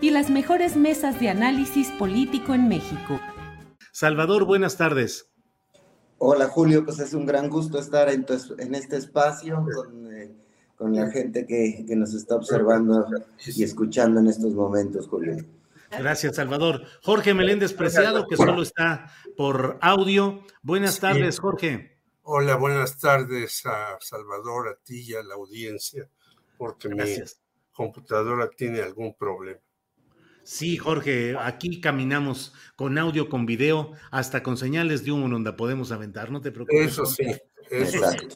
y las mejores mesas de análisis político en México. Salvador, buenas tardes. Hola Julio, pues es un gran gusto estar en, en este espacio con, eh, con la gente que, que, nos está observando y escuchando en estos momentos, Julio. Gracias, Salvador. Jorge Meléndez Preciado, que solo está por audio. Buenas tardes, Jorge. Hola, buenas tardes a Salvador, a ti y a la audiencia, porque Gracias. mi computadora tiene algún problema. Sí, Jorge, aquí caminamos con audio, con video, hasta con señales de humo donde podemos aventar, no te preocupes. Eso sí, eso sí.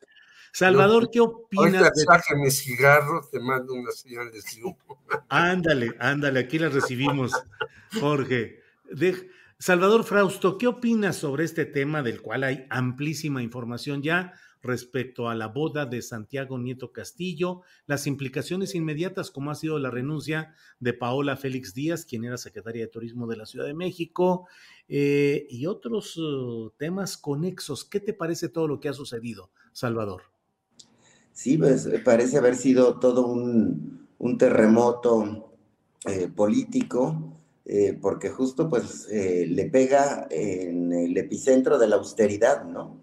Salvador, ¿qué opinas? Ahorita de... mi cigarro, te mando unas señales de humo. Ándale, ándale, aquí las recibimos, Jorge. De... Salvador Frausto, ¿qué opinas sobre este tema del cual hay amplísima información ya? Respecto a la boda de Santiago Nieto Castillo, las implicaciones inmediatas como ha sido la renuncia de Paola Félix Díaz, quien era secretaria de Turismo de la Ciudad de México, eh, y otros uh, temas conexos. ¿Qué te parece todo lo que ha sucedido, Salvador? Sí, pues parece haber sido todo un, terremoto eh, político. Eh, porque justo pues le pega en el epicentro de la austeridad, ¿no?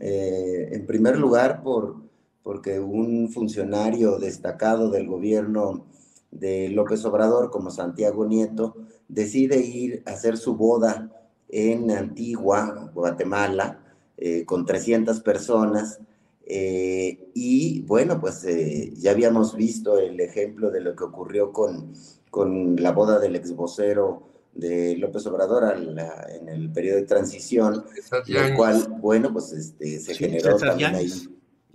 Eh, en primer lugar, por, porque un funcionario destacado del gobierno de López Obrador, como Santiago Nieto, decide ir a hacer su boda en Antigua, Guatemala, eh, con 300 personas. Eh, y bueno, pues ya habíamos visto el ejemplo de lo que ocurrió con, con la boda del ex vocero de López Obrador en el periodo de transición, el cual, bueno, pues este, se generó también ahí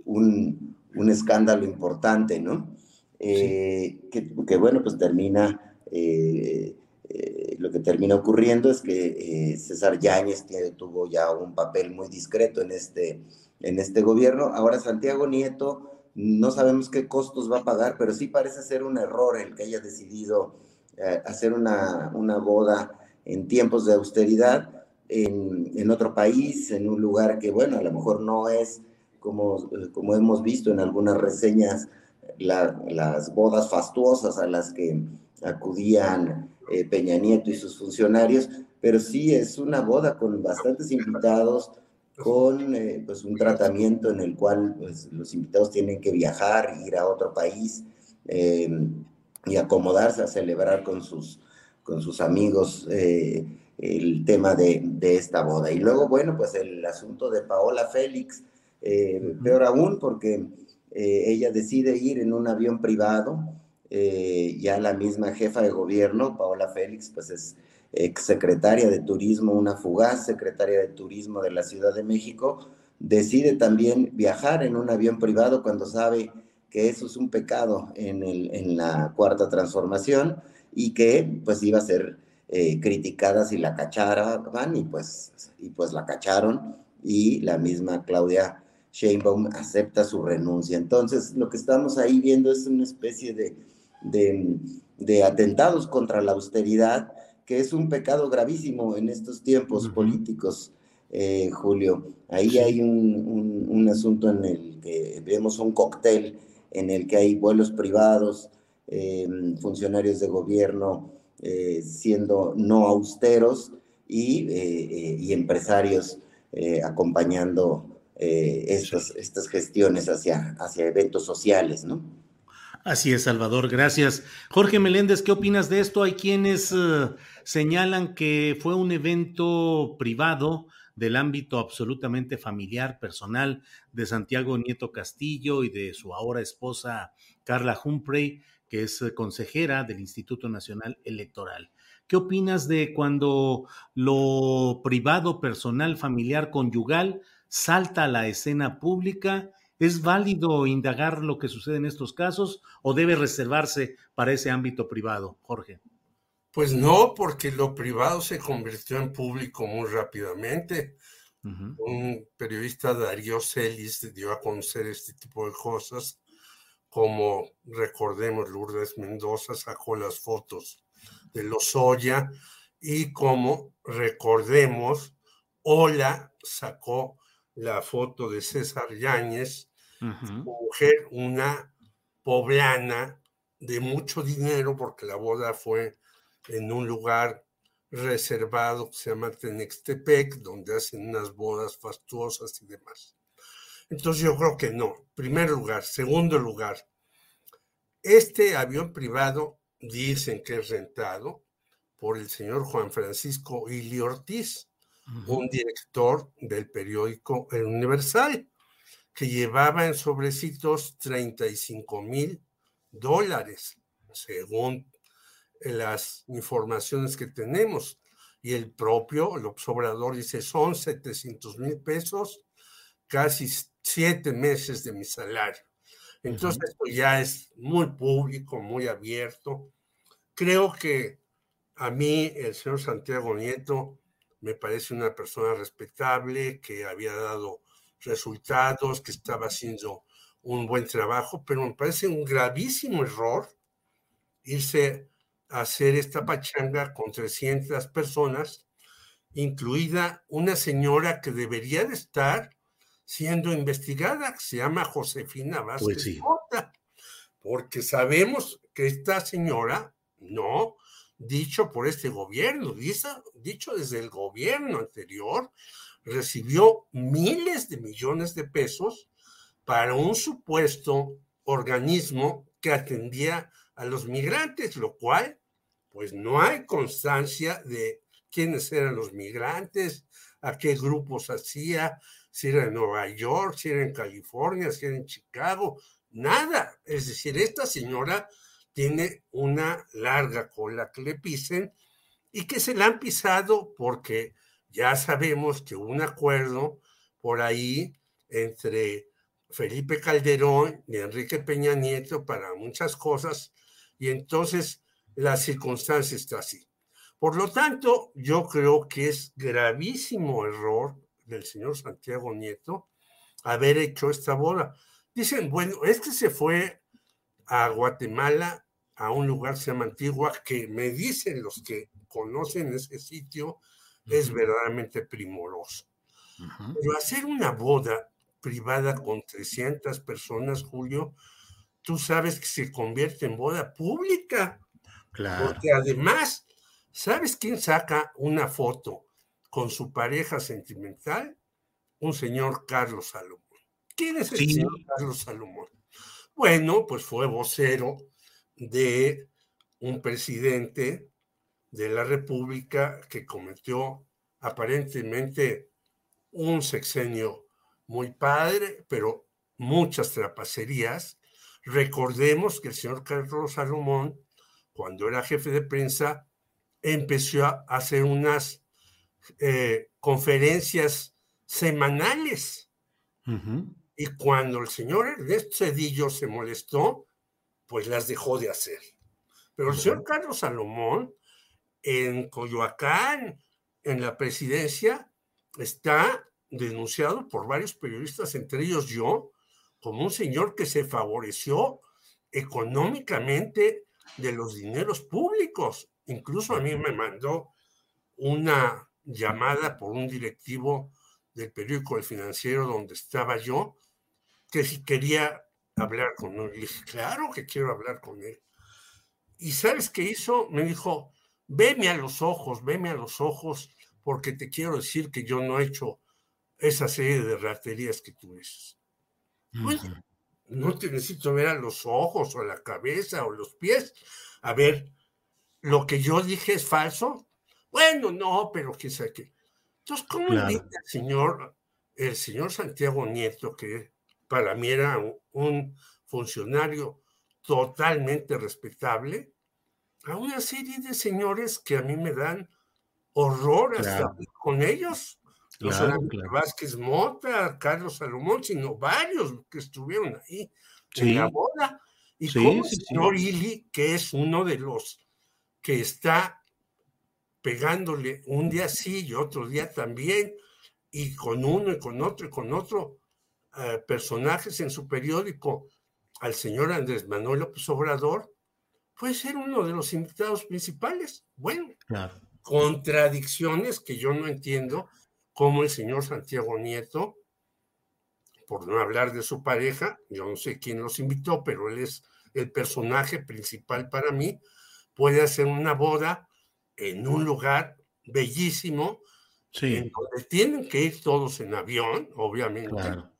un, un, escándalo importante, ¿no? Eh, que, bueno, pues termina, eh, eh, lo que termina ocurriendo es que César Yáñez tuvo ya un papel muy discreto en este, en este gobierno. Ahora Santiago Nieto, no sabemos qué costos va a pagar, pero sí parece ser un error el que haya decidido eh, hacer una, una, boda en tiempos de austeridad en, en, otro país, en un lugar que, bueno, a lo mejor no es como, como hemos visto en algunas reseñas, las bodas fastuosas a las que acudían eh, Peña Nieto y sus funcionarios, pero sí es una boda con bastantes invitados, con eh, pues un tratamiento en el cual pues, los invitados tienen que viajar, ir a otro país. Eh, y acomodarse a celebrar con sus, con sus amigos eh, el tema de, de, esta boda. Y luego, bueno, pues el asunto de Paola Félix, eh, peor aún porque eh, ella decide ir en un avión privado, ya la misma jefa de gobierno, Paola Félix, pues es ex secretaria de Turismo, una fugaz secretaria de Turismo de la Ciudad de México, decide también viajar en un avión privado cuando sabe que eso es un pecado en, el, en la cuarta transformación y que pues iba a ser eh, criticada si la cacharan y pues, y pues la cacharon y la misma Claudia Sheinbaum acepta su renuncia. Entonces lo que estamos ahí viendo es una especie de, de, atentados contra la austeridad que es un pecado gravísimo en estos tiempos políticos, eh, Julio. Ahí hay un, un, un, asunto en el que vemos un cóctel en el que hay vuelos privados, em, funcionarios de gobierno eh, siendo no austeros y, eh, empresarios acompañando estas, estas gestiones hacia, hacia eventos sociales, ¿no? Así es, Salvador, gracias. Jorge Meléndez, ¿qué opinas de esto? Hay quienes señalan que fue un evento privado del ámbito absolutamente familiar, personal de Santiago Nieto Castillo y de su ahora esposa Carla Humphrey, que es eh, consejera del Instituto Nacional Electoral. ¿Qué opinas de cuando lo privado, personal, familiar, conyugal salta a la escena pública? ¿Es válido indagar lo que sucede en estos casos o debe reservarse para ese ámbito privado, Jorge? Pues no, porque lo privado se convirtió en público muy rápidamente. Un periodista, Darío Celis, dio a conocer este tipo de cosas, como recordemos, Lourdes Mendoza sacó las fotos de los Oya y como recordemos, Ola sacó la foto de César Yáñez, mujer, una poblana de mucho dinero, porque la boda fue en un lugar reservado que se llama Tenextepec, donde hacen unas bodas fastuosas y demás. Entonces yo creo que no. Primer lugar. Segundo lugar, este avión privado dicen que es rentado por el señor Juan Francisco Ili Ortiz, un director del periódico El Universal, que llevaba en sobrecitos 35 mil dólares, según las informaciones que tenemos. Y el propio el Obrador dice, son 700 mil pesos, casi siete meses de mi salario. Entonces, esto ya es muy público, muy abierto. Creo que a mí el señor Santiago Nieto me parece una persona respetable, que había dado resultados, que estaba haciendo un buen trabajo, pero me parece un gravísimo error irse hacer esta pachanga con 300 personas, incluida una señora que debería de estar siendo investigada, que se llama Josefina Vázquez pues porque sabemos que esta señora, no, dicho por este gobierno, dicho desde el gobierno anterior, recibió miles de millones de pesos para un supuesto organismo que atendía a los migrantes, lo cual, pues no hay constancia de quiénes eran los migrantes, a qué grupos hacía, si era en Nueva York, si era en California, si era en Chicago, nada. Es decir, esta señora tiene una larga cola que le pisen y que se la han pisado porque ya sabemos que un acuerdo por ahí entre Felipe Calderón y Enrique Peña Nieto para muchas cosas y entonces la circunstancia está así. Por lo tanto, yo creo que es gravísimo error del señor Santiago Nieto haber hecho esta boda. Dicen, bueno, es que se fue a Guatemala, a un lugar que se llama Antigua, que me dicen los que conocen ese sitio, es verdaderamente primoroso. Pero hacer una boda privada con 300 personas, Julio, tú sabes que se convierte en boda pública. Claro. Porque además, ¿sabes quién saca una foto con su pareja sentimental? Un señor Carlos Salomón. ¿Quién es el señor Carlos Salomón? Bueno, pues fue vocero de un presidente de la República que cometió aparentemente un sexenio muy padre, pero muchas trapacerías Recordemos que el señor Carlos Salomón, cuando era jefe de prensa, empezó a hacer unas eh, conferencias semanales. Y cuando el señor Ernesto Cedillo se molestó, pues las dejó de hacer. Pero el señor Carlos Salomón, en Coyoacán, en la presidencia, está denunciado por varios periodistas, entre ellos yo, como un señor que se favoreció económicamente de los dineros públicos. Incluso a mí me mandó una llamada por un directivo del periódico El Financiero donde estaba yo, que si quería hablar con él. Y dije, claro que quiero hablar con él. ¿Y sabes qué hizo? Me dijo, veme a los ojos, veme a los ojos, porque te quiero decir que yo no he hecho esa serie de raterías que tú dices. Bueno, no te necesito ver a los ojos o a la cabeza o los pies. A ver, lo que yo dije es falso. Bueno, no, pero sabe qué. Entonces, ¿cómo claro. el señor, el señor Santiago Nieto, que para mí era un funcionario totalmente respetable, a una serie de señores que a mí me dan horror hasta con ellos. No solamente Vázquez Mota, Carlos Salomón, sino varios que estuvieron ahí en la boda. Y como el señor Ili, que es uno de los que está pegándole un día sí y otro día también, y con uno y con otro y con otro uh, personajes en su periódico al señor Andrés Manuel López Obrador, puede ser uno de los invitados principales. Bueno, claro. contradicciones que yo no entiendo, como el señor Santiago Nieto, por no hablar de su pareja, yo no sé quién los invitó, pero él es el personaje principal para mí, puede hacer una boda en un lugar bellísimo, sí. en donde tienen que ir todos en avión, obviamente, claro.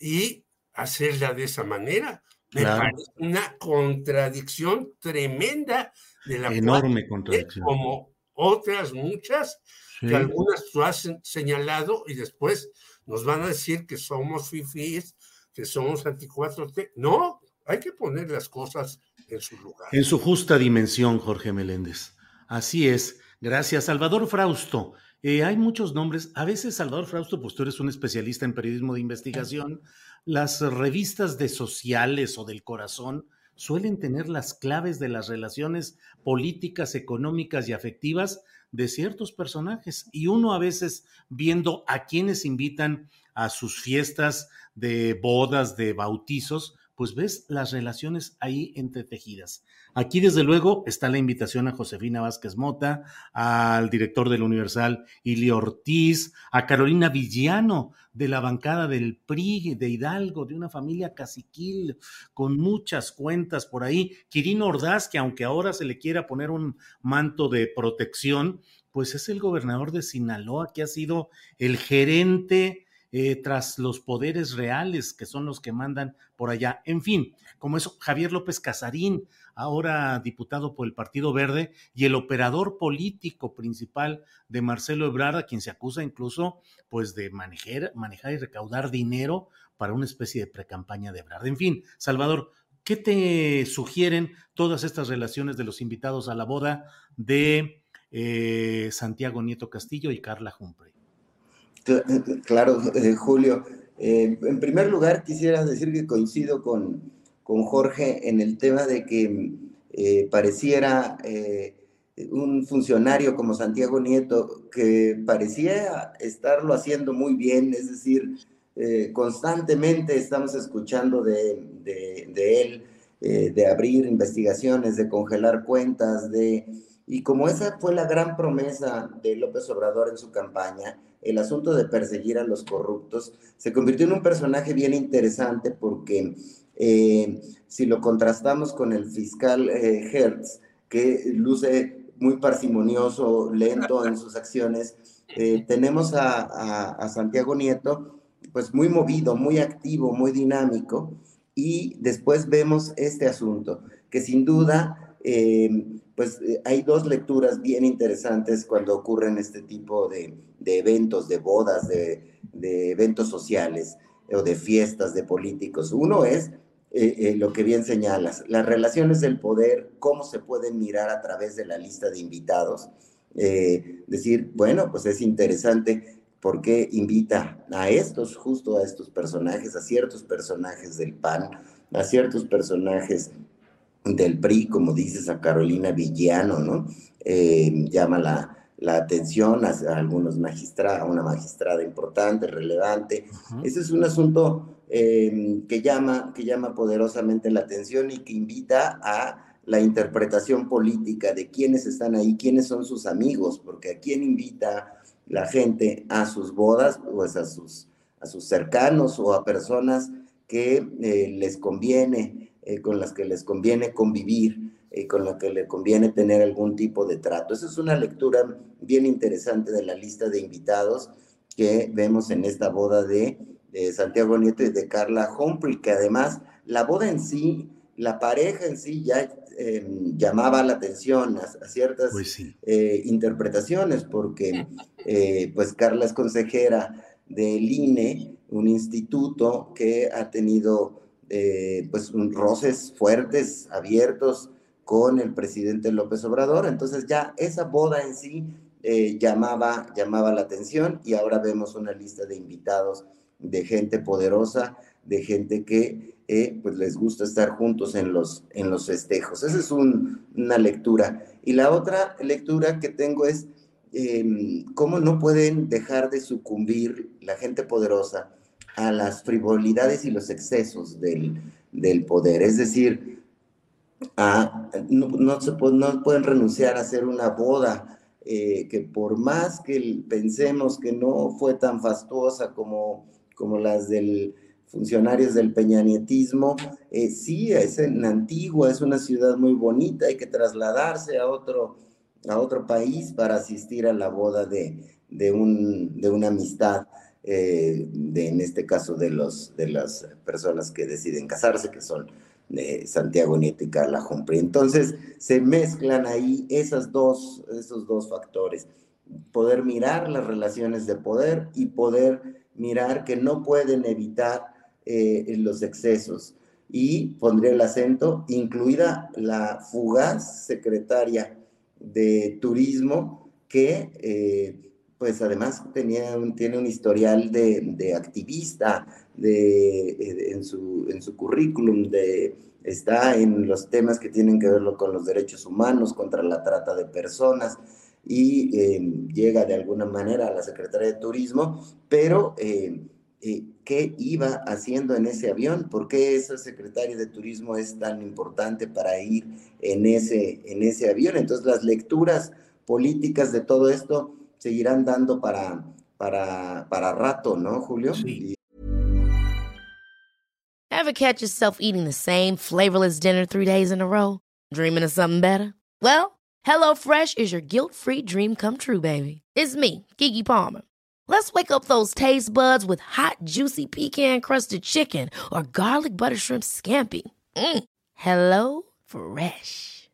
y hacerla de esa manera. Me Claro. parece una contradicción tremenda de la Enorme cual, contradicción. como otras muchas, Sí. que algunas tú has señalado y después nos van a decir que somos fifís, que somos anti 4T. No, hay que poner las cosas en su lugar. En su justa dimensión, Jorge Meléndez. Así es. Gracias, Salvador Frausto. Eh, hay muchos nombres. A veces, Salvador Frausto, pues tú eres un especialista en periodismo de investigación. Las revistas de sociales o del corazón suelen tener las claves de las relaciones políticas, económicas y afectivas de ciertos personajes. Y uno a veces viendo a quienes invitan a sus fiestas de bodas, de bautizos, pues ves las relaciones ahí entretejidas. Aquí, desde luego, está la invitación a Josefina Vázquez Mota, al director del Universal, Ili Ortiz, a Carolina Villano, de la bancada del PRI, de Hidalgo, de una familia caciquil, con muchas cuentas por ahí. Quirino Ordaz, que aunque ahora se le quiera poner un manto de protección, pues es el gobernador de Sinaloa, que ha sido el gerente eh, tras los poderes reales, que son los que mandan por allá. En fin, como eso, Javier López Casarín, ahora diputado por el Partido Verde, y el operador político principal de Marcelo Ebrard, a quien se acusa incluso pues de manejar, manejar y recaudar dinero para una especie de precampaña de Ebrard. En fin, Salvador, ¿qué te sugieren todas estas relaciones de los invitados a la boda de eh, Santiago Nieto Castillo y Carla Humphrey? Claro, eh, Julio. Eh, en primer lugar, quisiera decir que coincido con, con Jorge en el tema de que eh, pareciera eh, un funcionario como Santiago Nieto que parecía estarlo haciendo muy bien, es decir, eh, constantemente estamos escuchando de, de, de él, de abrir investigaciones, de congelar cuentas, de... Y como esa fue la gran promesa de López Obrador en su campaña, el asunto de perseguir a los corruptos, se convirtió en un personaje bien interesante porque eh, si lo contrastamos con el fiscal eh, Hertz, que luce muy parsimonioso, lento en sus acciones, eh, tenemos a, a, a, Santiago Nieto, pues muy movido, muy activo, muy dinámico, y después vemos este asunto, que sin duda eh, pues eh, hay dos lecturas bien interesantes cuando ocurren este tipo de, eventos, de bodas, de, eventos sociales o de fiestas de políticos. Uno es eh, eh, lo que bien señalas, las relaciones del poder, cómo se pueden mirar a través de la lista de invitados. Decir, bueno, pues es interesante porque invita a estos, justo a estos personajes, a ciertos personajes del PAN, a ciertos personajes del PRI, como dices, a Carolina Villano, ¿no? Eh, llama la, la atención a, a, algunos magistrados, a una magistrada importante, relevante. Uh -huh. Ese es un asunto eh, que, llama, que llama poderosamente la atención y que invita a la interpretación política de quiénes están ahí, quiénes son sus amigos, porque a quién invita la gente a sus bodas, pues a sus, a sus cercanos o a personas que les conviene, con las que les conviene convivir, con las que les conviene tener algún tipo de trato. Esa es una lectura bien interesante de la lista de invitados que vemos en esta boda de, Santiago Nieto y de Carla Humphrey, que además la boda en sí, la pareja en sí ya em, llamaba la atención a, ciertas pues eh, interpretaciones, porque eh, pues Carla es consejera del INE, un instituto que ha tenido eh, pues roces fuertes, abiertos con el presidente López Obrador. Entonces ya esa boda en sí eh, llamaba, llamaba la atención y ahora vemos una lista de invitados de gente poderosa, de gente que eh, pues les gusta estar juntos en los, en los festejos. Esa es una lectura. Y la otra lectura que tengo es em, cómo no pueden dejar de sucumbir la gente poderosa a las frivolidades y los excesos del, del poder. Es decir, no, se no pueden renunciar a hacer una boda eh, que por más que pensemos que no fue tan fastuosa como, como las del funcionarios del peñanietismo, eh, sí, es en Antigua, es una ciudad muy bonita, hay que trasladarse a otro, a otro país para asistir a la boda de, de, un, de una amistad, eh, de, en este caso de, los, de las personas que deciden casarse, que son de Santiago Nieto y Carla Humphrey. Entonces se mezclan ahí esas dos, esos dos factores, poder mirar las relaciones de poder y poder mirar que no pueden evitar eh, los excesos. Y pondría el acento, incluida la fugaz secretaria de turismo que... Eh, pues además tenía tiene un historial de, activista de, en, su, en su currículum, de, está en los temas que tienen que ver con los derechos humanos, contra la trata de personas, y em, llega de alguna manera a la Secretaría de Turismo, pero eh, ¿qué iba haciendo en ese avión? ¿Por qué esa Secretaria de Turismo es tan importante para ir en ese, en ese avión? Entonces las lecturas políticas de todo esto seguirán dando para, para, para rato, ¿no, Julio? Sí. Ever catch yourself eating the same flavorless dinner three days in a row? Dreaming of something better? Well, HelloFresh is your guilt-free dream come true, baby. It's me, Kiki Palmer. Let's wake up those taste buds with hot, juicy pecan-crusted chicken or garlic butter shrimp scampi. Mm. Hello Fresh.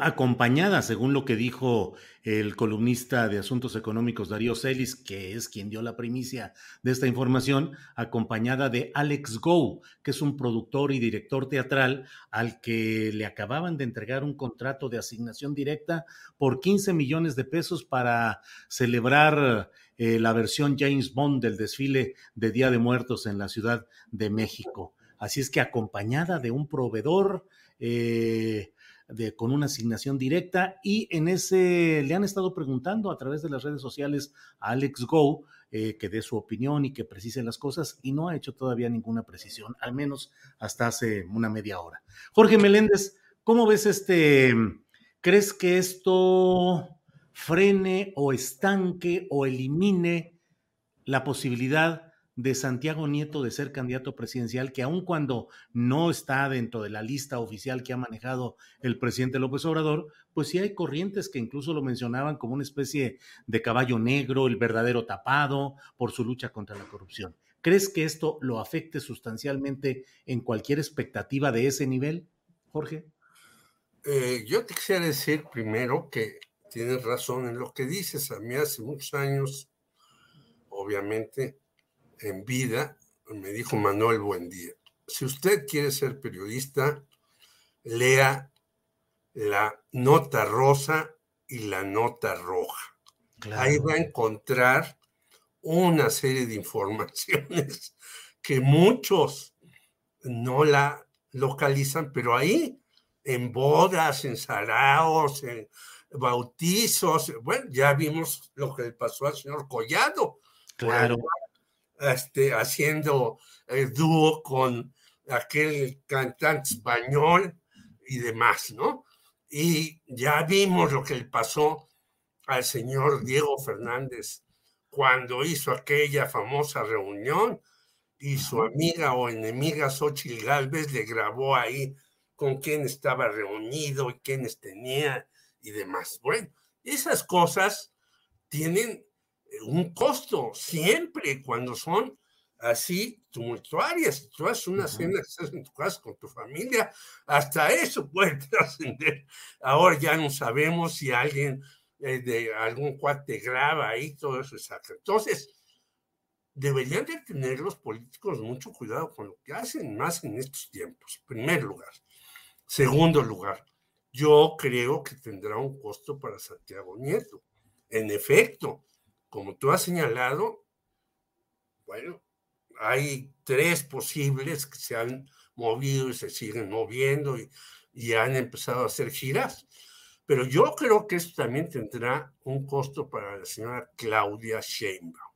acompañada, según lo que dijo el columnista de Asuntos Económicos Darío Celis, que es quien dio la primicia de esta información, acompañada de Alex Go, que es un productor y director teatral al que le acababan de entregar un contrato de asignación directa por 15 millones de pesos para celebrar eh, la versión James Bond del desfile de Día de Muertos en la Ciudad de México. Así es que acompañada de un proveedor, eh, con una asignación directa y en ese le han estado preguntando a través de las redes sociales a Alex Go eh, que dé su opinión y que precise las cosas y no ha hecho todavía ninguna precisión, al menos hasta hace una media hora. Jorge Meléndez, ¿cómo ves este? ¿Crees que esto frene o estanque o elimine la posibilidad de Santiago Nieto de ser candidato presidencial, que aun cuando no está dentro de la lista oficial que ha manejado el presidente López Obrador, pues sí hay corrientes que incluso lo mencionaban como una especie de caballo negro, el verdadero tapado por su lucha contra la corrupción. ¿Crees que esto lo afecte sustancialmente en cualquier expectativa de ese nivel, Jorge? Eh, yo te quisiera decir primero que tienes razón en lo que dices. A mí hace muchos años, obviamente, en vida me dijo Manuel Buendía, si usted quiere ser periodista, lea la nota rosa y la nota roja. Ahí va a encontrar una serie de informaciones que muchos no la localizan, pero ahí en bodas, en saraos, en bautizos, bueno, ya vimos lo que le pasó al señor Collado. Claro. Este, haciendo el dúo con aquel cantante español y demás, ¿no? Y ya vimos lo que le pasó al señor Diego Fernández cuando hizo aquella famosa reunión y su amiga o enemiga Xochitl Galvez le grabó ahí con quién estaba reunido y quiénes tenía y demás. Bueno, esas cosas tienen eh, un costo siempre cuando son así tumultuarias. Si tú haces una cena estás en tu casa con tu familia, hasta eso puede trascender. Ahora ya no sabemos si alguien eh, de algún cuate graba ahí, todo eso es Entonces, deberían de tener los políticos mucho cuidado con lo que hacen más en estos tiempos, en primer lugar. Segundo lugar, yo creo que tendrá un costo para Santiago Nieto. En efecto, como tú has señalado, bueno, hay tres posibles que se han movido y se siguen moviendo y, han empezado a hacer giras. Pero yo creo que esto también tendrá un costo para la señora Claudia Sheinbaum.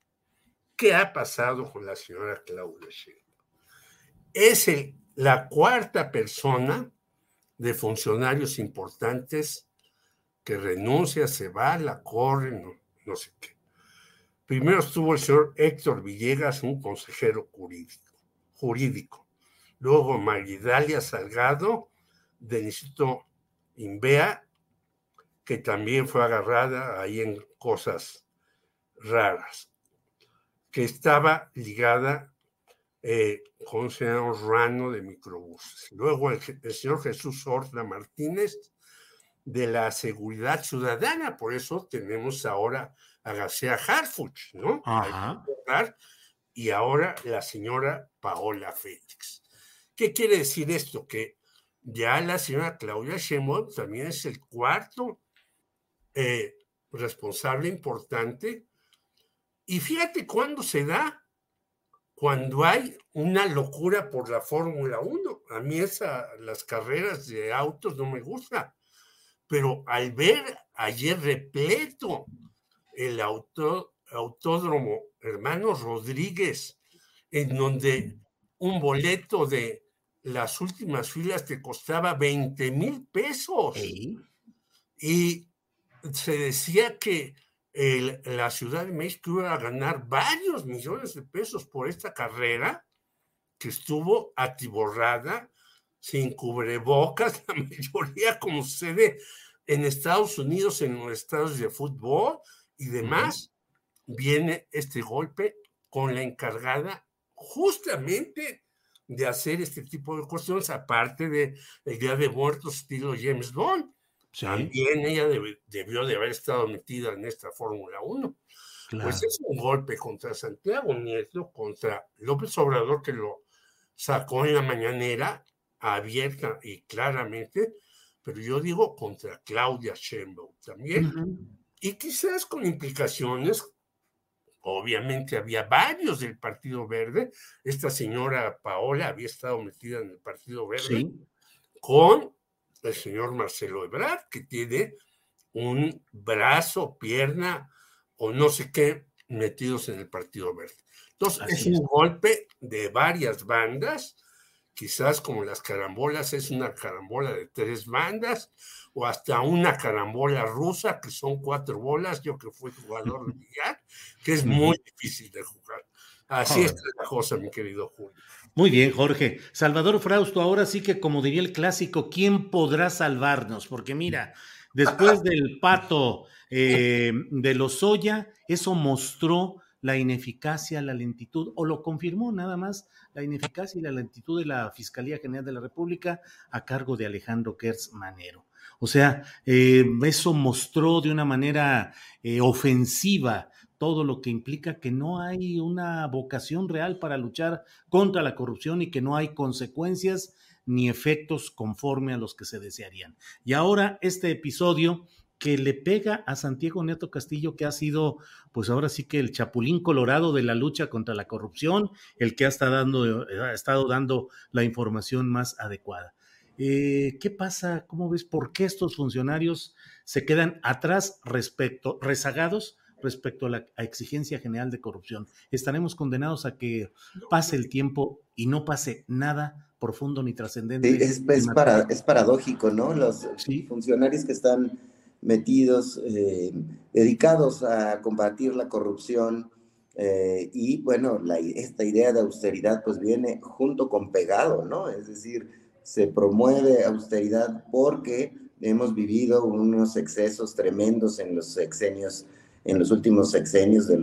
¿Qué ha pasado con la señora Claudia Sheinbaum? Es la cuarta persona de funcionarios importantes que renuncia, se va, la corre, no, no sé qué. Primero estuvo el señor Héctor Villegas, un consejero jurídico. jurídico. Luego Maridalia Salgado, del Instituto Inbea, que también fue agarrada ahí en cosas raras, que estaba ligada eh, con el señor Rano de microbuses. Luego el, señor Jesús Horta Martínez de la Seguridad Ciudadana, por eso tenemos ahora a García Harfuch, ¿no? Y ahora la señora Paola Félix. ¿Qué quiere decir esto? Que ya la señora Claudia Sheinbaum también es el cuarto eh, responsable importante. Y fíjate cuándo se da, cuando hay una locura por la Fórmula 1. A mí esa, las carreras de autos no me gustan, pero al ver ayer repleto el autódromo Hermanos Rodríguez, en donde un boleto de las últimas filas te costaba 20 mil pesos. Y se decía que la Ciudad de México iba a ganar varios millones de pesos por esta carrera que estuvo atiborrada, sin cubrebocas, la mayoría como sucede en Estados Unidos, en los estados de fútbol, y demás, viene este golpe con la encargada justamente de hacer este tipo de cuestiones, aparte de el Día de Muertos estilo James Bond. También ella debió de haber estado metida en esta Fórmula 1. Pues es un golpe contra Santiago Nieto, contra López Obrador, que lo sacó en la mañanera abierta y claramente, pero yo digo contra Claudia Sheinbaum también y quizás con implicaciones. Obviamente había varios del Partido Verde. Esta señora Paola había estado metida en el Partido Verde con el señor Marcelo Ebrard, que tiene un brazo, pierna o no sé qué metidos en el Partido Verde. Entonces, es un golpe de varias bandas, quizás como las carambolas, es una carambola de tres bandas, o hasta una carambola rusa, que son cuatro bolas, yo que fui jugador de billar, que es muy difícil de jugar. Así es la cosa, mi querido Julio. Muy bien, Jorge. Salvador Frausto, ahora sí que como diría el clásico, ¿quién podrá salvarnos? Porque mira, después del pato eh, de Lozoya, eso mostró la ineficacia, la lentitud, o lo confirmó nada más, la ineficacia y la lentitud de la Fiscalía General de la República a cargo de Alejandro Kertz Manero. O sea, eh, eso mostró de una manera eh, ofensiva todo lo que implica que no hay una vocación real para luchar contra la corrupción y que no hay consecuencias ni efectos conforme a los que se desearían. Y ahora este episodio que le pega a Santiago Neto Castillo, que ha sido, pues ahora sí que el chapulín colorado de la lucha contra la corrupción, el que ha estado dando, ha estado dando la información más adecuada. Eh, ¿Qué pasa? ¿Cómo ves? ¿Por qué estos funcionarios se quedan atrás respecto, rezagados respecto a la exigencia general de corrupción? ¿Estaremos condenados a que pase el tiempo y no pase nada profundo ni trascendente? es, para, es, paradójico, ¿no? Los funcionarios que están metidos, eh, dedicados a combatir la corrupción. Eh, y bueno, esta idea de austeridad pues viene junto con pegado, ¿no? Es decir, se promueve austeridad porque hemos vivido unos excesos tremendos en los sexenios, en los últimos sexenios de,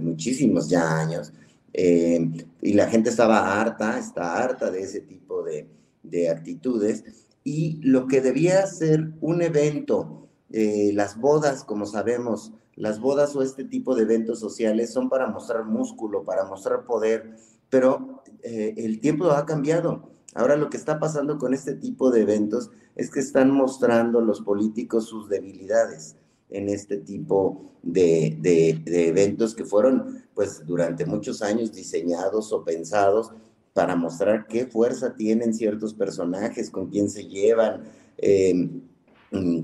muchísimos ya años. Eh, y la gente estaba harta, está harta de ese tipo de, de actitudes. Y lo que debía ser un evento eh, las bodas, como sabemos, las bodas o este tipo de eventos sociales son para mostrar músculo, para mostrar poder, pero eh, el tiempo ha cambiado. Ahora lo que está pasando con este tipo de eventos es que están mostrando los políticos sus debilidades en este tipo de, de, eventos que fueron, pues, durante muchos años diseñados o pensados para mostrar qué fuerza tienen ciertos personajes, con quién se llevan, Mm,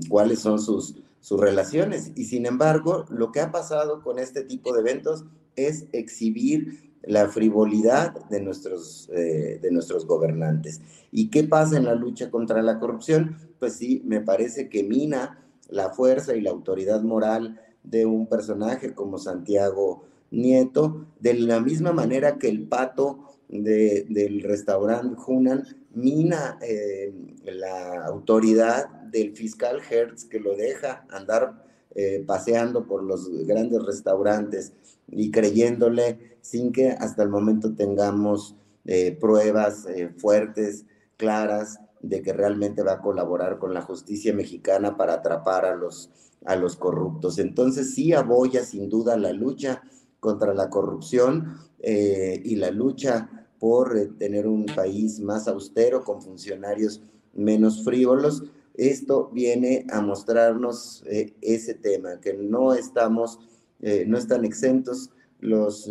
cuáles son sus, sus relaciones. Y sin embargo, lo que ha pasado con este tipo de eventos es exhibir la frivolidad de nuestros, eh, de nuestros gobernantes. ¿Y qué pasa en la lucha contra la corrupción? Pues sí, me parece que mina la fuerza y la autoridad moral de un personaje como Santiago Nieto, de la misma manera que el pato del restaurante Hunan mina eh, la autoridad del fiscal Hertz que lo deja andar eh, paseando por los grandes restaurantes y creyéndole sin que hasta el momento tengamos eh, pruebas fuertes, claras, de que realmente va a colaborar con la justicia mexicana para atrapar a los, a los corruptos. Entonces sí aboya sin duda la lucha contra la corrupción y la lucha por eh, tener un país más austero, con funcionarios menos frívolos. Esto viene a mostrarnos eh, ese tema, que no estamos, eh, no están exentos los,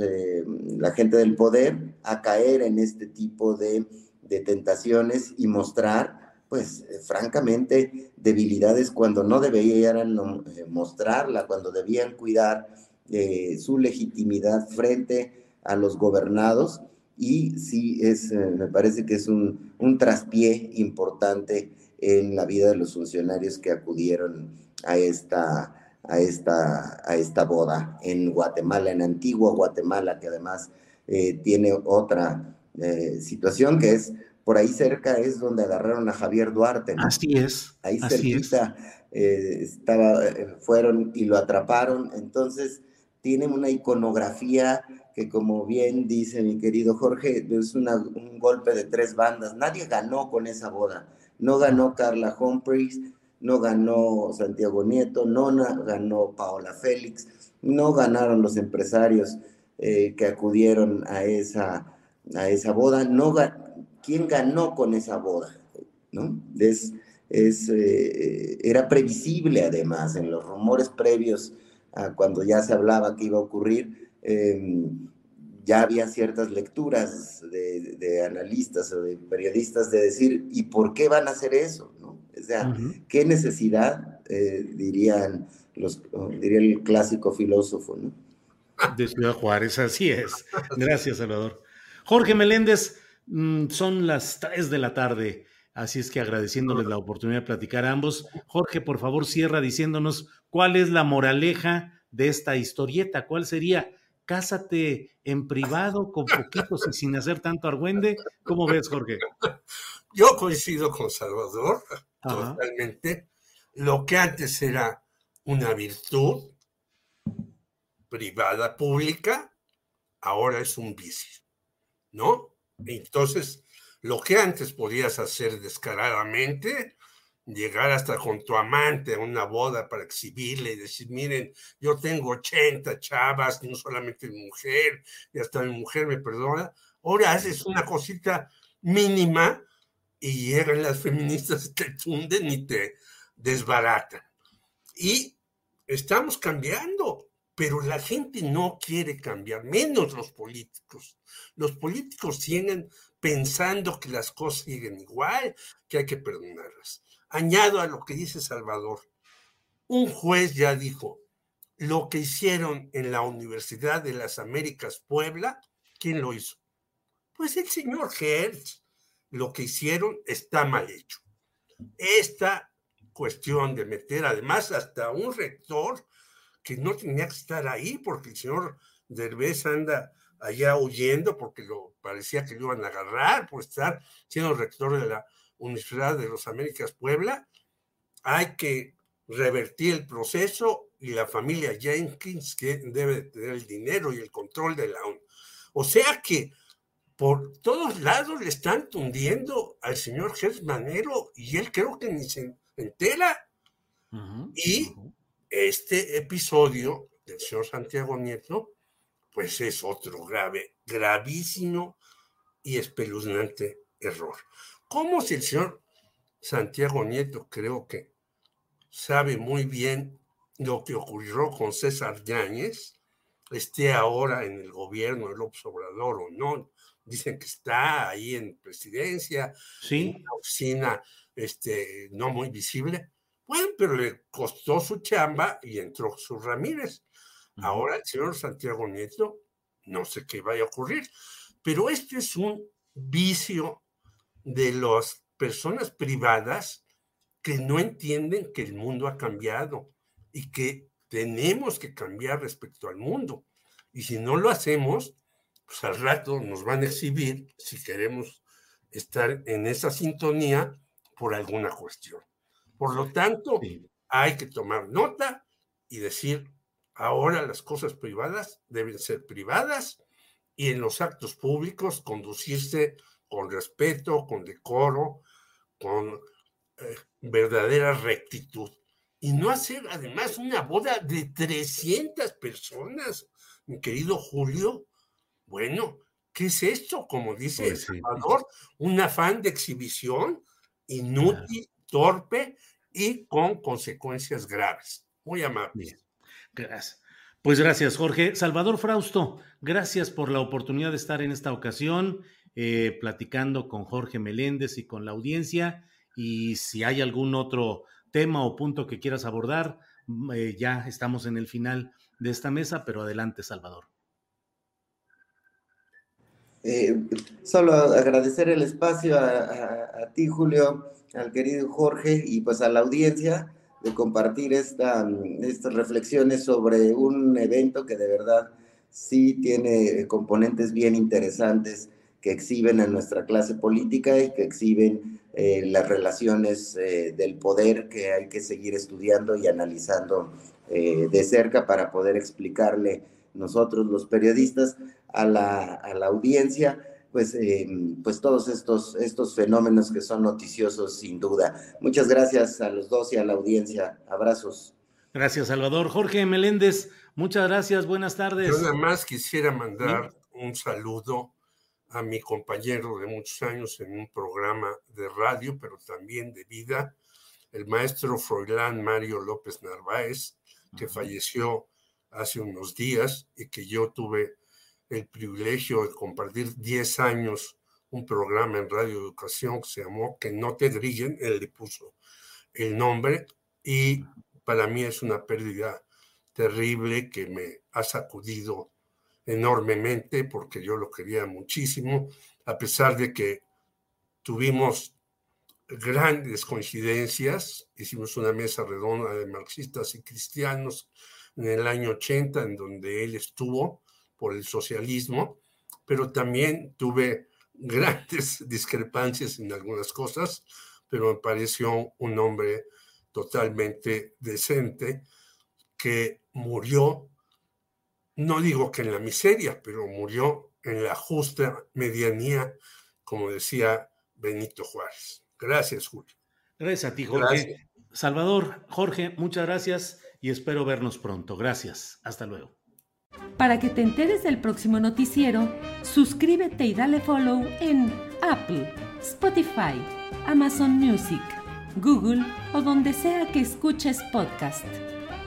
la gente del poder a caer en este tipo de, de tentaciones y mostrar, pues francamente, debilidades cuando no deberían mostrarla, cuando debían cuidar su legitimidad frente a los gobernados. Y sí es, eh, me parece que es un, un traspié importante en la vida de los funcionarios que acudieron a esta, a esta, a esta boda en Guatemala, en Antigua Guatemala, que además eh, tiene otra eh, situación que es por ahí cerca es donde agarraron a Javier Duarte. Así es. Ahí cerquita estaba, fueron y lo atraparon. Entonces, tienen una iconografía que como bien dice mi querido Jorge, es un golpe de tres bandas. Nadie ganó con esa boda. No ganó Carla Humphreys, no ganó Santiago Nieto, no ganó Paola Félix, no ganaron los empresarios eh, que acudieron a esa, a esa boda. No ¿Quién ganó con esa boda? ¿No? Es, es, eh, era previsible además en los rumores previos a cuando ya se hablaba que iba a ocurrir Em, ya había ciertas lecturas de, analistas o de periodistas de decir, ¿y por qué van a hacer eso? ¿no? O sea, ¿qué necesidad, eh, dirían los, diría el clásico filósofo? ¿no? De Ciudad Juárez, así es. Gracias, Salvador. Jorge Meléndez, mm, son las 3 de la tarde, así es que agradeciéndoles la oportunidad de platicar a ambos. Jorge, por favor, cierra diciéndonos cuál es la moraleja de esta historieta, cuál sería cásate en privado, con poquitos y sin hacer tanto argüende. ¿Cómo ves, Jorge? Yo coincido con Salvador totalmente. Lo que antes era una virtud privada, pública, ahora es un vicio, ¿no? Entonces, lo que antes podías hacer descaradamente, llegar hasta con tu amante a una boda para exhibirle y decir, miren, yo tengo 80 chavas, no solamente mi mujer, y hasta mi mujer me perdona. Ahora haces una cosita mínima y llegan las feministas, te tunden y te desbaratan. Y estamos cambiando, pero la gente no quiere cambiar, menos los políticos. Los políticos siguen pensando que las cosas siguen igual, que hay que perdonarlas. Añado a lo que dice Salvador. Un juez ya dijo, lo que hicieron en la Universidad de las Américas Puebla, ¿quién lo hizo? Pues el señor Hertz. Lo que hicieron está mal hecho. Esta cuestión de meter además hasta un rector que no tenía que estar ahí porque el señor Derbez anda allá huyendo porque lo parecía que lo iban a agarrar por estar siendo rector de la Universidad de los Américas Puebla. Hay que revertir el proceso y la familia Jenkins que debe tener el dinero y el control de la ONU. O sea que por todos lados le están tundiendo al señor Gers Manero y él creo que ni se entera. y este episodio del señor Santiago Nieto, pues es otro grave, gravísimo y espeluznante error. ¿Cómo si el señor Santiago Nieto creo que sabe muy bien lo que ocurrió con César Yáñez, esté ahora en el gobierno del López Obrador o no? Dicen que está ahí en presidencia, en una oficina este, no muy visible. Bueno, pero le costó su chamba y entró su Ramírez. Ahora el señor Santiago Nieto, no sé qué vaya a ocurrir, pero este es un vicio de las personas privadas que no entienden que el mundo ha cambiado y que tenemos que cambiar respecto al mundo. Y si no lo hacemos, pues al rato nos van a exhibir si queremos estar en esa sintonía por alguna cuestión. Por lo tanto, hay que tomar nota y decir, ahora las cosas privadas deben ser privadas y en los actos públicos conducirse con respeto, con decoro, con eh, verdadera rectitud. Y no hacer además una boda de 300 personas, mi querido Julio. Bueno, ¿qué es esto? Como dice el pues Salvador, un afán de exhibición inútil, torpe y con consecuencias graves. Muy amable. Gracias. Pues gracias, Jorge. Salvador Frausto, gracias por la oportunidad de estar en esta ocasión eh, platicando con Jorge Meléndez y con la audiencia. Y si hay algún otro tema o punto que quieras abordar, mm, eh, ya estamos en el final de esta mesa, pero adelante, Salvador. Eh, solo agradecer el espacio a, ti, Julio, al querido Jorge y pues a la audiencia de compartir esta, estas reflexiones sobre un evento que de verdad sí tiene componentes bien interesantes que exhiben en nuestra clase política y que exhiben eh, las relaciones eh, del poder que hay que seguir estudiando y analizando de cerca para poder explicarle nosotros los periodistas a la, a la audiencia, pues, eh, pues todos estos, estos fenómenos que son noticiosos sin duda. Muchas gracias a los dos y a la audiencia. Abrazos. Gracias, Salvador. Jorge Meléndez, muchas gracias, buenas tardes. Yo nada más quisiera mandar un saludo a mi compañero de muchos años en un programa de radio, pero también de vida, el maestro Froilán Mario López Narváez, que falleció hace unos días y que yo tuve el privilegio de compartir 10 años un programa en Radio Educación que se llamó Que no te grillen, él le puso el nombre y para mí es una pérdida terrible que me ha sacudido enormemente porque yo lo quería muchísimo, a pesar de que tuvimos grandes coincidencias, hicimos una mesa redonda de marxistas y cristianos en el año 80, en donde él estuvo por el socialismo, pero también tuve grandes discrepancias en algunas cosas, pero me pareció un hombre totalmente decente que murió, no digo que en la miseria, pero murió en la justa medianía, como decía Benito Juárez. Gracias, Julio. Gracias a ti, Jorge. Salvador, Jorge, muchas gracias y espero vernos pronto. Gracias. Hasta luego. Para que te enteres del próximo noticiero, suscríbete y dale follow en Apple, Spotify, Amazon Music, Google o donde sea que escuches podcast.